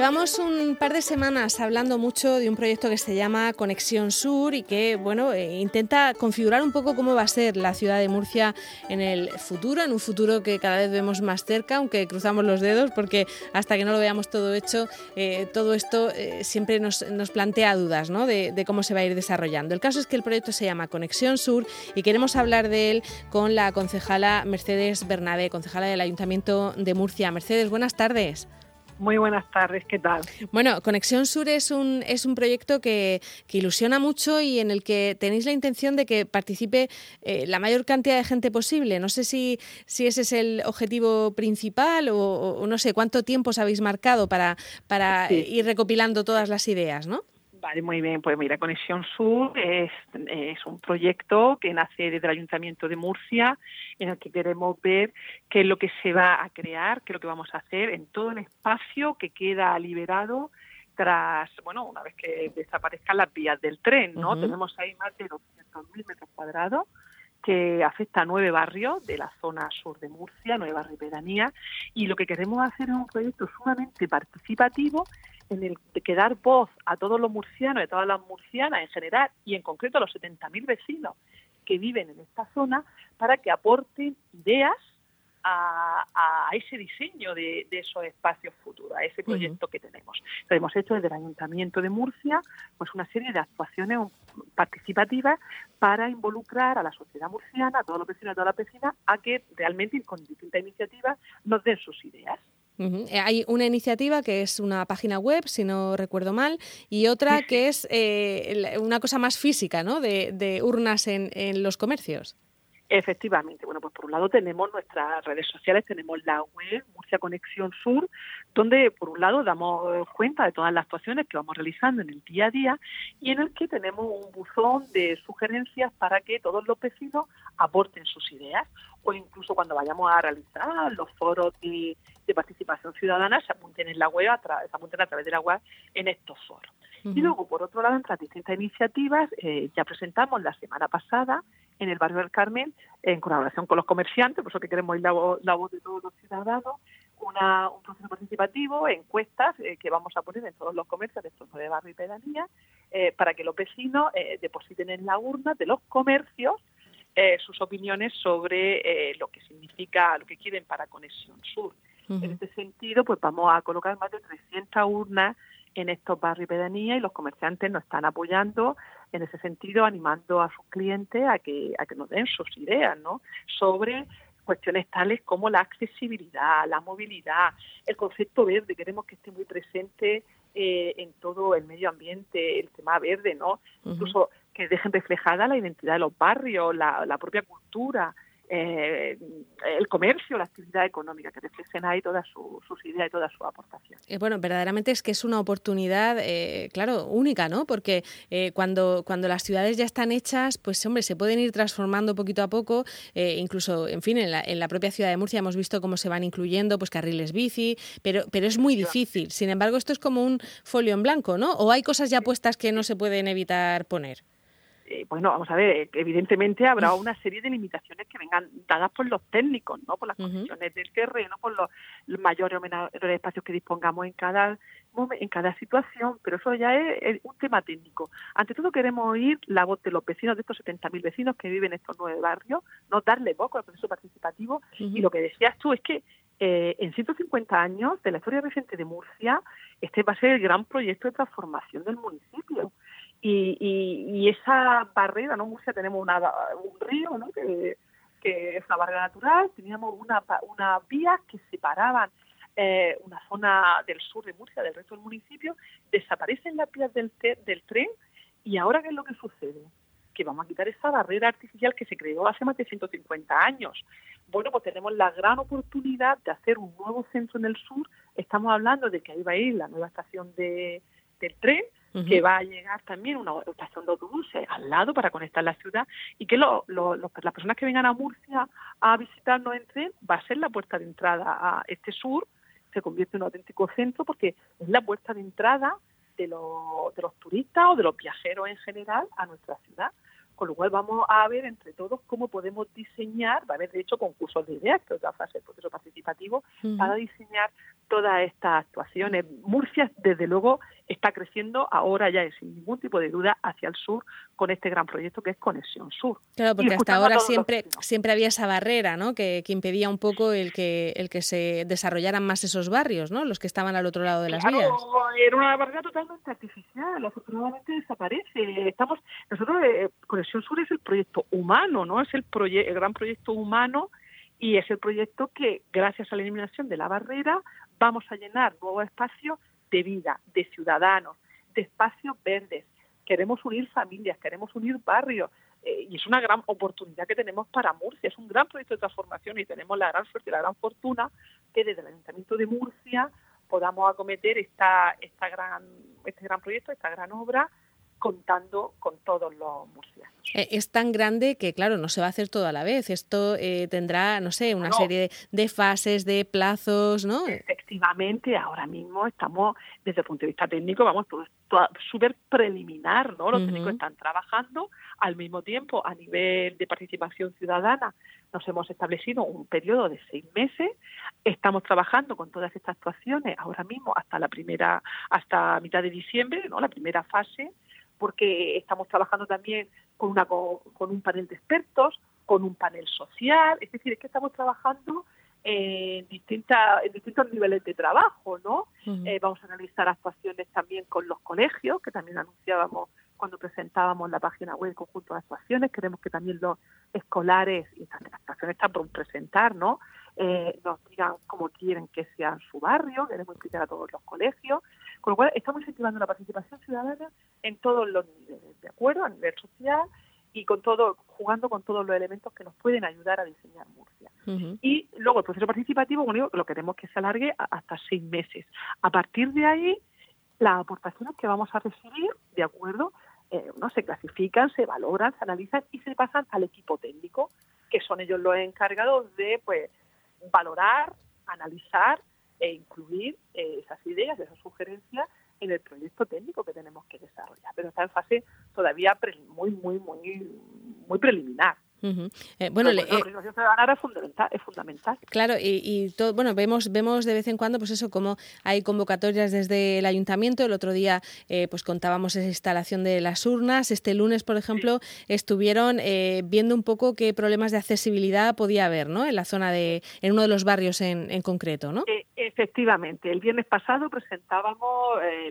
Llevamos un par de semanas hablando mucho de un proyecto que se llama Conexión Sur y que, bueno, eh, intenta configurar un poco cómo va a ser la ciudad de Murcia en el futuro, en un futuro que cada vez vemos más cerca, aunque cruzamos los dedos, porque hasta que no lo veamos todo hecho, eh, todo esto eh, siempre nos, plantea dudas ¿no? de, de cómo se va a ir desarrollando. El caso es que el proyecto se llama Conexión Sur y queremos hablar de él con la concejala Mercedes Bernabé, concejala del Ayuntamiento de Murcia. Mercedes, buenas tardes. Muy buenas tardes, ¿qué tal? Bueno, Conexión Sur es un, es un proyecto que, ilusiona mucho y en el que tenéis la intención de que participe eh, la mayor cantidad de gente posible. No sé si, si ese es el objetivo principal o, no sé cuánto tiempo os habéis marcado para, para ir recopilando todas las ideas, ¿no? Vale, muy bien. Pues mira, Conexión Sur es, un proyecto que nace desde el Ayuntamiento de Murcia, en el que queremos ver qué es lo que se va a crear, qué es lo que vamos a hacer en todo el espacio que queda liberado tras, bueno, una vez que desaparezcan las vías del tren, ¿no? Tenemos ahí más de 200.000 metros cuadrados que afecta a nueve barrios de la zona sur de Murcia, nueve barrios de pedanía, y lo que queremos hacer es un proyecto sumamente participativo en el que dar voz a todos los murcianos y a todas las murcianas en general y en concreto a los 70.000 vecinos que viven en esta zona para que aporten ideas a, ese diseño de, esos espacios futuros, a ese proyecto que tenemos. Hemos hecho desde el Ayuntamiento de Murcia, pues una serie de actuaciones participativas para involucrar a la sociedad murciana, a todos los vecinos y a todas las vecinas, a que realmente con distintas iniciativas nos den sus ideas. Eh, hay una iniciativa que es una página web, si no recuerdo mal, y otra que es eh, una cosa más física, ¿no? De, urnas en, en los comercios. Efectivamente, bueno, pues por un lado tenemos nuestras redes sociales, tenemos la web Murcia Conexión Sur, donde por un lado damos cuenta de todas las actuaciones que vamos realizando en el día a día y en el que tenemos un buzón de sugerencias para que todos los vecinos aporten sus ideas. O incluso cuando vayamos a realizar los foros de, participación ciudadana se apunten en la web, a se apunten a través de la web en estos foros. Y luego, por otro lado, entre las distintas iniciativas, eh, ya presentamos la semana pasada en el barrio del Carmen, en colaboración con los comerciantes, por eso que queremos ir la, voz de todos los ciudadanos, una, un proceso participativo, encuestas eh, que vamos a poner en todos los comercios de estos nueve barrios y pedanías, eh, para que los vecinos depositen en la urna de los comercios sus opiniones sobre lo que significa, lo que quieren para Conexión Sur. En este sentido, pues vamos a colocar más de 300 urnas en estos barrios y pedanías y los comerciantes nos están apoyando en ese sentido, animando a sus clientes a que, a que nos den sus ideas ¿no? sobre cuestiones tales como la accesibilidad, la movilidad, el concepto verde, queremos que esté muy presente eh, en todo el medio ambiente, el tema verde, ¿no? Incluso que dejen reflejada la identidad de los barrios, la, la propia cultura, eh, el comercio, la actividad económica, que reflejen ahí todas sus ideas y todas sus aportaciones. Eh, bueno, verdaderamente es que es una oportunidad, eh, claro, única, ¿no? Porque cuando, cuando las ciudades ya están hechas, pues hombre, se pueden ir transformando poquito a poco, incluso, en fin, en la, en la, propia ciudad de Murcia hemos visto cómo se van incluyendo pues carriles bici, pero, pero es muy difícil. Sin embargo, esto es como un folio en blanco, ¿no? ¿O hay cosas ya puestas que no se pueden evitar poner? Eh, bueno, vamos a ver, eh, evidentemente habrá una serie de limitaciones que vengan dadas por los técnicos, ¿no? Por las condiciones del terreno, por los, mayores o menores espacios que dispongamos en cada en cada situación, pero eso ya es, un tema técnico. Ante todo queremos oír la voz de los vecinos, de estos 70.000 vecinos que viven en estos nueve barrios, no darle poco al proceso participativo. Y lo que decías tú es que eh, en 150 años de la historia reciente de Murcia, este va a ser el gran proyecto de transformación del municipio. Y, y, esa barrera, ¿no? Murcia tenemos una, un río, ¿no? Que, es una barrera natural, teníamos una, una vías que separaban eh, una zona del sur de Murcia del resto del municipio, desaparecen las vías del, del tren y ahora ¿qué es lo que sucede? Que vamos a quitar esa barrera artificial que se creó hace más de 150 años. Bueno, pues tenemos la gran oportunidad de hacer un nuevo centro en el sur. Estamos hablando de que ahí va a ir la nueva estación de, del tren, que va a llegar también una estación de autobuses al lado para conectar la ciudad y que lo, las personas que vengan a Murcia a visitarnos en tren va a ser la puerta de entrada a este sur, se convierte en un auténtico centro porque es la puerta de entrada de, los, de los turistas o de los viajeros en general a nuestra ciudad con lo cual vamos a ver entre todos cómo podemos diseñar, va a haber de hecho concursos de ideas, que es otra fase del proceso participativo, para diseñar todas estas actuaciones. Murcia, desde luego, está creciendo ahora ya sin ningún tipo de duda hacia el sur con este gran proyecto que es Conexión Sur. Claro, porque hasta ahora siempre, siempre había esa barrera, ¿no? Que, impedía un poco el que, el que se desarrollaran más esos barrios, ¿no? Los que estaban al otro lado de las vías. Era una barrera totalmente artificial, afortunadamente desaparece. Estamos, nosotros, eh, Conexión Sur es el proyecto humano, ¿no? Es el, el gran proyecto humano y es el proyecto que, gracias a la eliminación de la barrera, vamos a llenar nuevos espacios de vida, de ciudadanos, de espacios verdes. Queremos unir familias, queremos unir barrios. Eh, y es una gran oportunidad que tenemos para Murcia. Es un gran proyecto de transformación y tenemos la gran suerte y la gran fortuna que desde el Ayuntamiento de Murcia podamos acometer esta, esta gran, este gran proyecto, esta gran obra, contando con todos los murcianos. Eh, es tan grande que, claro, no se va a hacer todo a la vez. Esto eh, tendrá, no sé, una serie de, fases, de plazos, ¿no? Efectivamente, ahora mismo estamos, desde el punto de vista técnico, vamos, todo, súper preliminar, ¿no? Los técnicos están trabajando al mismo tiempo a nivel de participación ciudadana. Nos hemos establecido un periodo de seis meses. Estamos trabajando con todas estas actuaciones ahora mismo hasta la primera, hasta mitad de diciembre, ¿no? La primera fase porque estamos trabajando también con, una, con, un panel de expertos, con un panel social, es decir, es que estamos trabajando en, distintas, en distintos niveles de trabajo, ¿no? Eh, vamos a analizar actuaciones también con los colegios, que también anunciábamos cuando presentábamos la página web conjunto de actuaciones, queremos que también los escolares, y estas actuaciones están por presentar, ¿no? Eh, nos digan cómo quieren que sea su barrio, queremos implicar a todos los colegios, con lo cual estamos incentivando la participación ciudadana en todos los niveles, ¿de acuerdo? A nivel social y con todo, jugando con todos los elementos que nos pueden ayudar a diseñar Murcia. Y luego el proceso participativo, bueno, lo queremos que se alargue hasta seis meses. A partir de ahí, las aportaciones que vamos a recibir, ¿de acuerdo? Eh, no se clasifican, se valoran, se analizan y se pasan al equipo técnico, que son ellos los encargados de pues valorar, analizar e incluir eh, esas ideas, esas sugerencias en el proyecto técnico que tenemos que desarrollar. Pero está en fase todavía muy, muy, muy, muy preliminar. Eh, bueno, la participación ciudadana es fundamental, Claro, y, todo, bueno, vemos, vemos de vez en cuando, pues eso, como hay convocatorias desde el ayuntamiento. El otro día, eh, pues contábamos esa instalación de las urnas. Este lunes, por ejemplo, estuvieron eh, viendo un poco qué problemas de accesibilidad podía haber, ¿no? En la zona de, en uno de los barrios en, en concreto, ¿no? efectivamente, el viernes pasado presentábamos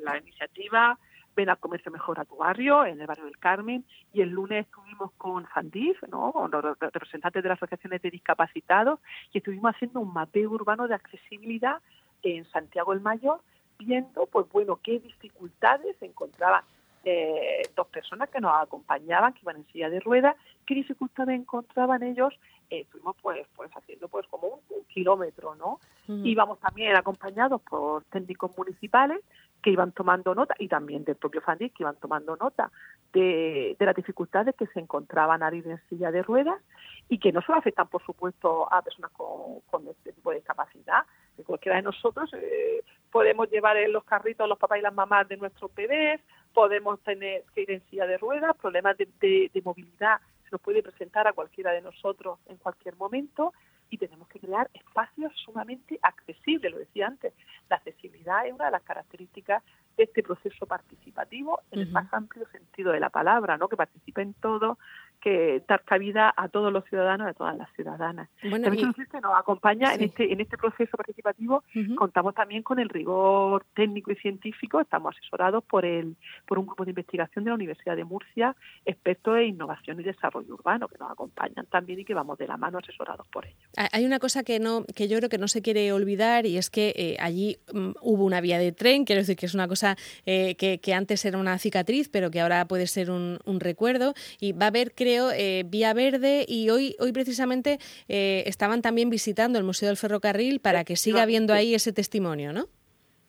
la iniciativa ven al comercio mejor a tu barrio, en el barrio del Carmen, y el lunes estuvimos con Fandif, ¿no? con los representantes de las asociaciones de discapacitados, y estuvimos haciendo un mapeo urbano de accesibilidad en Santiago el Mayor, viendo, pues bueno, qué dificultades encontraban eh, dos personas que nos acompañaban, que iban en silla de ruedas, qué dificultades encontraban ellos, eh, estuvimos pues, pues haciendo pues como un, kilómetro, ¿no? Íbamos también acompañados por técnicos municipales que iban tomando nota, y también del propio Fandis, que iban tomando nota de, las dificultades que se encontraban a ir en silla de ruedas y que no solo afectan, por supuesto, a personas con, este tipo de discapacidad, que cualquiera de nosotros eh, podemos llevar en los carritos los papás y las mamás de nuestros bebés, podemos tener que ir en silla de ruedas, problemas de, de movilidad se nos puede presentar a cualquiera de nosotros en cualquier momento y tenemos que crear espacios sumamente accesibles, lo decía antes. La accesibilidad es una de las características de este proceso participativo en el más amplio sentido de la palabra, ¿no? que participen todos, que dar cabida a todos los ciudadanos y a todas las ciudadanas. Bueno, también nos acompaña en este en este proceso participativo. Contamos también con el rigor técnico y científico. Estamos asesorados por el por un grupo de investigación de la Universidad de Murcia, expertos en innovación y desarrollo urbano, que nos acompañan también y que vamos de la mano asesorados por ellos. Hay una cosa que no que yo creo que no se quiere olvidar y es que eh, allí mm, hubo una vía de tren. Quiero decir que es una cosa eh, que, que, antes era una cicatriz, pero que ahora puede ser un, un recuerdo y va a haber creo eh, Vía Verde y hoy, hoy precisamente eh, estaban también visitando el Museo del Ferrocarril para que siga habiendo ahí ese testimonio, ¿no?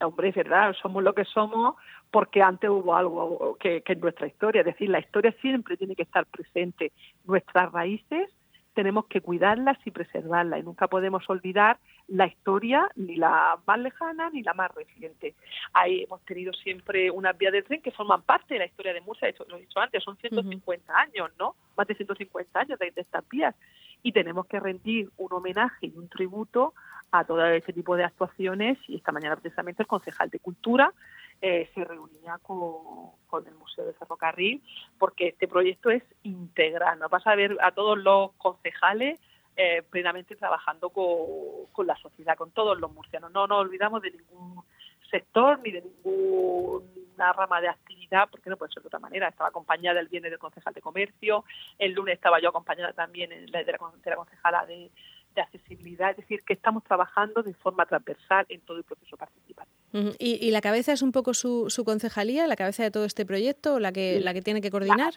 Hombre, es verdad, somos lo que somos porque antes hubo algo que, que en nuestra historia, es decir, la historia siempre tiene que estar presente. Nuestras raíces tenemos que cuidarlas y preservarlas y nunca podemos olvidar la historia ni la más lejana ni la más reciente. Ahí hemos tenido siempre unas vías de tren que forman parte de la historia de Murcia, lo he dicho antes, son 150 años, ¿no? Más de 150 años de, estas vías y tenemos que rendir un homenaje y un tributo a todo este tipo de actuaciones y esta mañana precisamente el concejal de Cultura eh, se reunía con, con, el Museo de Ferrocarril porque este proyecto es integral. Nos vas a ver a todos los concejales eh, plenamente trabajando con, la sociedad, con todos los murcianos. No nos olvidamos de ningún sector ni de ninguna rama de actividad, porque no puede ser de otra manera. Estaba acompañada el viernes del concejal de comercio, el lunes estaba yo acompañada también de la, de la concejala de, accesibilidad, es decir, que estamos trabajando de forma transversal en todo el proceso participativo. ¿Y, la cabeza es un poco su, su concejalía, la cabeza de todo este proyecto, la que, la que tiene que coordinar?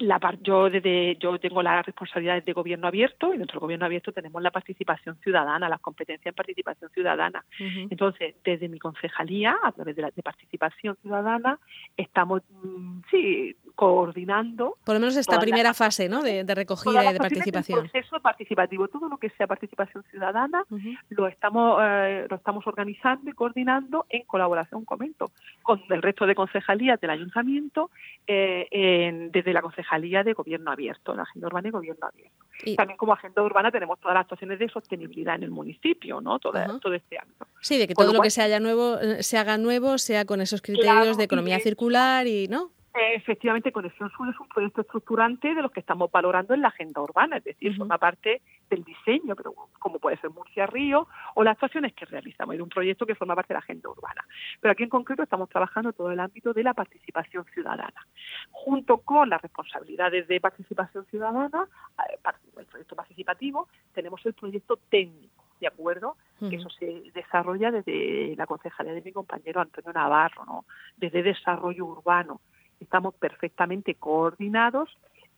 la, yo desde yo tengo las responsabilidades de gobierno abierto y dentro del gobierno abierto tenemos la participación ciudadana, las competencias en participación ciudadana. Entonces, desde mi concejalía, a través de, la, de participación ciudadana, estamos mm, sí coordinando. Por lo menos esta primera fase, ¿no? De, recogida y de participación. El proceso participativo, todo lo que sea participación ciudadana, lo estamos eh, lo estamos organizando y coordinando en colaboración, comento, con el resto de concejalías del ayuntamiento, eh, desde la concejalía de Gobierno Abierto, la Agenda Urbana y Gobierno Abierto. También como Agenda Urbana tenemos todas las actuaciones de sostenibilidad en el municipio, ¿no? Todo, todo este ámbito. Sí, de que todo lo, que se, haya nuevo, eh, se haga nuevo sea con esos criterios de economía circular y, ¿no? Efectivamente, Conexión Sur es un proyecto estructurante de los que estamos valorando en la agenda urbana, es decir, forma parte del diseño, pero como puede ser Murcia Río o las actuaciones que realizamos, es un proyecto que forma parte de la agenda urbana. Pero aquí en concreto estamos trabajando todo el ámbito de la participación ciudadana. Junto con las responsabilidades de participación ciudadana, eh, el proyecto participativo, tenemos el proyecto técnico ¿de acuerdo? Que eso se desarrolla desde la concejalía de mi compañero Antonio Navarro, ¿no? Desde desarrollo urbano estamos perfectamente coordinados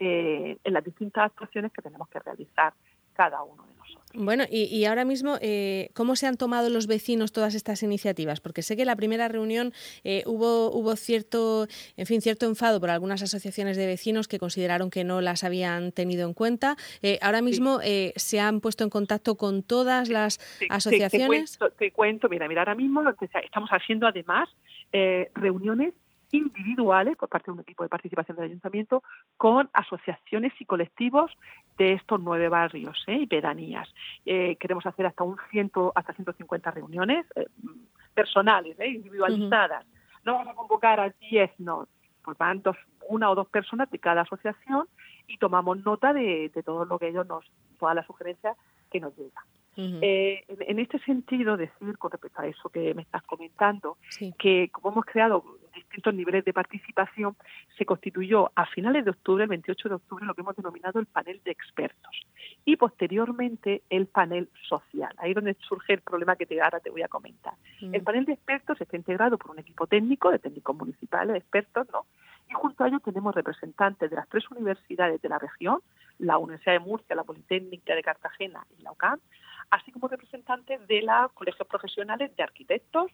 eh, en las distintas actuaciones que tenemos que realizar cada uno de nosotros. Bueno, y, ahora mismo, eh, ¿cómo se han tomado los vecinos todas estas iniciativas? Porque sé que la primera reunión eh, hubo, hubo cierto, en fin, cierto enfado por algunas asociaciones de vecinos que consideraron que no las habían tenido en cuenta. ahora mismo se han puesto en contacto con todas las asociaciones. Te, te, cuento, mira, mira, ahora mismo estamos haciendo además reuniones individuales por parte de un equipo de participación del ayuntamiento con asociaciones y colectivos de estos nueve barrios ¿eh? y pedanías. Eh, queremos hacer hasta un ciento, hasta 150 reuniones eh, personales, ¿eh? individualizadas. No vamos a convocar a 10, no, por tanto, una o dos personas de cada asociación y tomamos nota de, todo lo que ellos nos, todas las sugerencias que nos llegan. en, este sentido, decir con respecto a eso que me estás comentando, que como hemos creado distintos niveles de participación, se constituyó a finales de octubre, el 28 de octubre, lo que hemos denominado el panel de expertos y posteriormente el panel social. Ahí es donde surge el problema que te, ahora te voy a comentar. Mm. El panel de expertos está integrado por un equipo técnico, de técnicos municipales, expertos, ¿no? Y junto a ellos tenemos representantes de las tres universidades de la región, la Universidad de Murcia, la Politécnica de Cartagena y la UCAM, así como representantes de los colegios profesionales de arquitectos,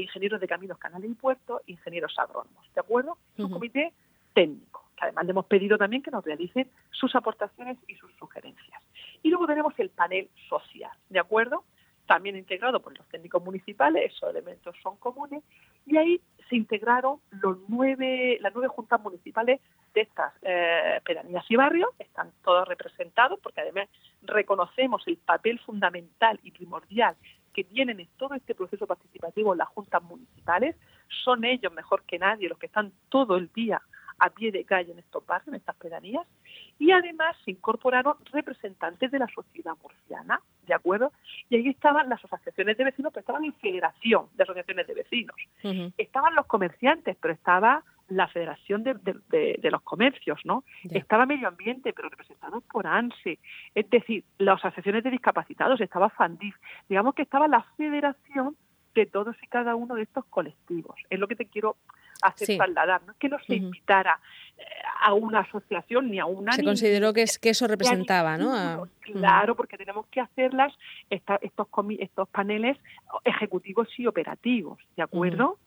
ingenieros de caminos, canales y puertos, ingenieros agrónomos, ¿de acuerdo? Un comité técnico, que además le hemos pedido también que nos realicen sus aportaciones y sus sugerencias. Y luego tenemos el panel social, ¿de acuerdo? También integrado por los técnicos municipales, esos elementos son comunes, y ahí se integraron los nueve, las nueve juntas municipales de estas eh, pedanías y barrios, están todos representados, porque además reconocemos el papel fundamental y primordial que tienen en todo este proceso participativo las juntas municipales, son ellos mejor que nadie los que están todo el día a pie de calle en estos barrios, en estas pedanías, y además se incorporaron representantes de la sociedad murciana, ¿de acuerdo? Y ahí estaban las asociaciones de vecinos, pero estaban en federación de asociaciones de vecinos. Estaban los comerciantes, pero estaba la Federación de, los Comercios, ¿no? Estaba Medio Ambiente, pero representado por ANSE. Es decir, las asociaciones de discapacitados, estaba FANDIF. Digamos que estaba la federación de todos y cada uno de estos colectivos. Es lo que te quiero hacer trasladar. No es que no se invitara eh, a una asociación ni a una... Se consideró que, es, que eso representaba, ¿no? Claro, porque tenemos que hacerlas estos, estos paneles ejecutivos y operativos, ¿de acuerdo?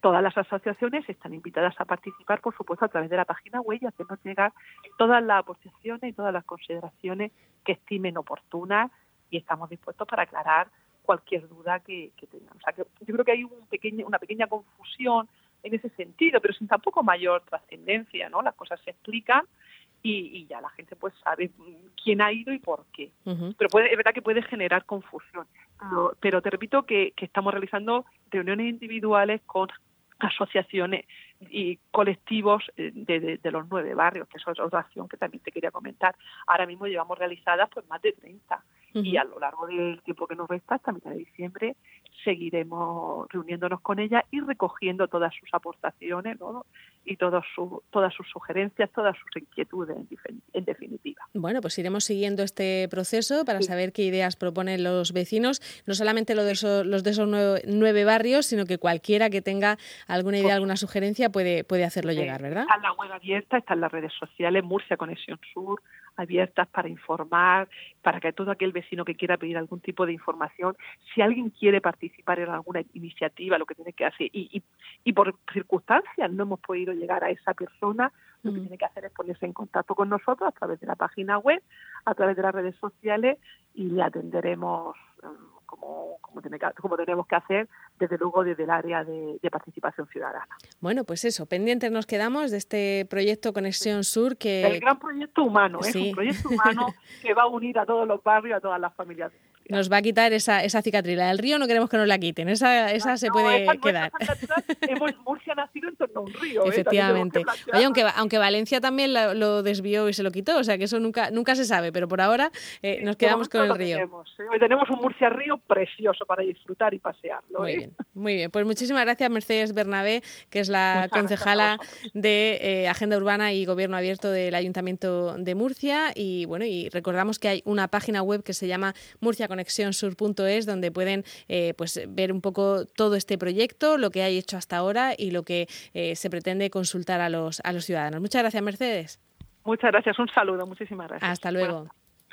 Todas las asociaciones están invitadas a participar, por supuesto, a través de la página web y hacernos llegar todas las posiciones y todas las consideraciones que estimen oportunas y estamos dispuestos para aclarar cualquier duda que, tengan. O sea, que yo creo que hay un pequeño, una pequeña confusión en ese sentido, pero sin tampoco mayor trascendencia, ¿no? Las cosas se explican y, ya la gente pues sabe quién ha ido y por qué. Pero puede, es verdad que puede generar confusión. Pero, te repito que, estamos realizando reuniones individuales con asociaciones y colectivos eh, de, de, los nueve barrios, que es otra acción que también te quería comentar. Ahora mismo llevamos realizadas pues más de 30 y a lo largo del tiempo que nos resta, hasta mitad de diciembre, seguiremos reuniéndonos con ella y recogiendo todas sus aportaciones y todos su, todas sus sugerencias, todas sus inquietudes, en, definitiva. Bueno, pues iremos siguiendo este proceso para saber qué ideas proponen los vecinos, no solamente lo de esos, los de esos nueve, barrios, sino que cualquiera que tenga alguna idea, alguna sugerencia puede, puede hacerlo llegar, ¿verdad? Está en la web abierta, está en las redes sociales, Murcia Conexión Sur, abiertas para informar, para que todo aquel vecino que quiera pedir algún tipo de información, si alguien quiere participar en alguna iniciativa, lo que tiene que hacer, y, y, por circunstancias no hemos podido llegar a esa persona, lo que mm. tiene que hacer es ponerse en contacto con nosotros a través de la página web, a través de las redes sociales y le atenderemos mm, como, como, tiene como tenemos que hacer, desde luego desde el área de, participación ciudadana. Bueno, pues eso, pendientes nos quedamos de este proyecto Conexión Sur que... El gran proyecto humano, es ¿eh? un proyecto humano que va a unir a todos los barrios, a todas las familias nos va a quitar esa, esa cicatriz. La del río no queremos que nos la quiten, esa, esa se puede quedar. hemos, Murcia nacido en torno a un río. ¿eh? Efectivamente. Oye, aunque, aunque Valencia también lo, desvió y se lo quitó, o sea que eso nunca, nunca se sabe, pero por ahora eh, nos quedamos con el río. Tenemos, ¿eh? Hoy tenemos un Murcia río precioso para disfrutar y pasearlo. Muy bien, muy bien. Pues muchísimas gracias Mercedes Bernabé, que es la concejala de Agenda Urbana y Gobierno Abierto del Ayuntamiento de Murcia. Y bueno, y recordamos que hay una página web que se llama Murcia con conexionsur.es, donde pueden eh, pues, ver un poco todo este proyecto, lo que hay hecho hasta ahora y lo que eh, se pretende consultar a los, a los ciudadanos. Muchas gracias, Mercedes. Muchas gracias, un saludo, muchísimas gracias. Hasta luego.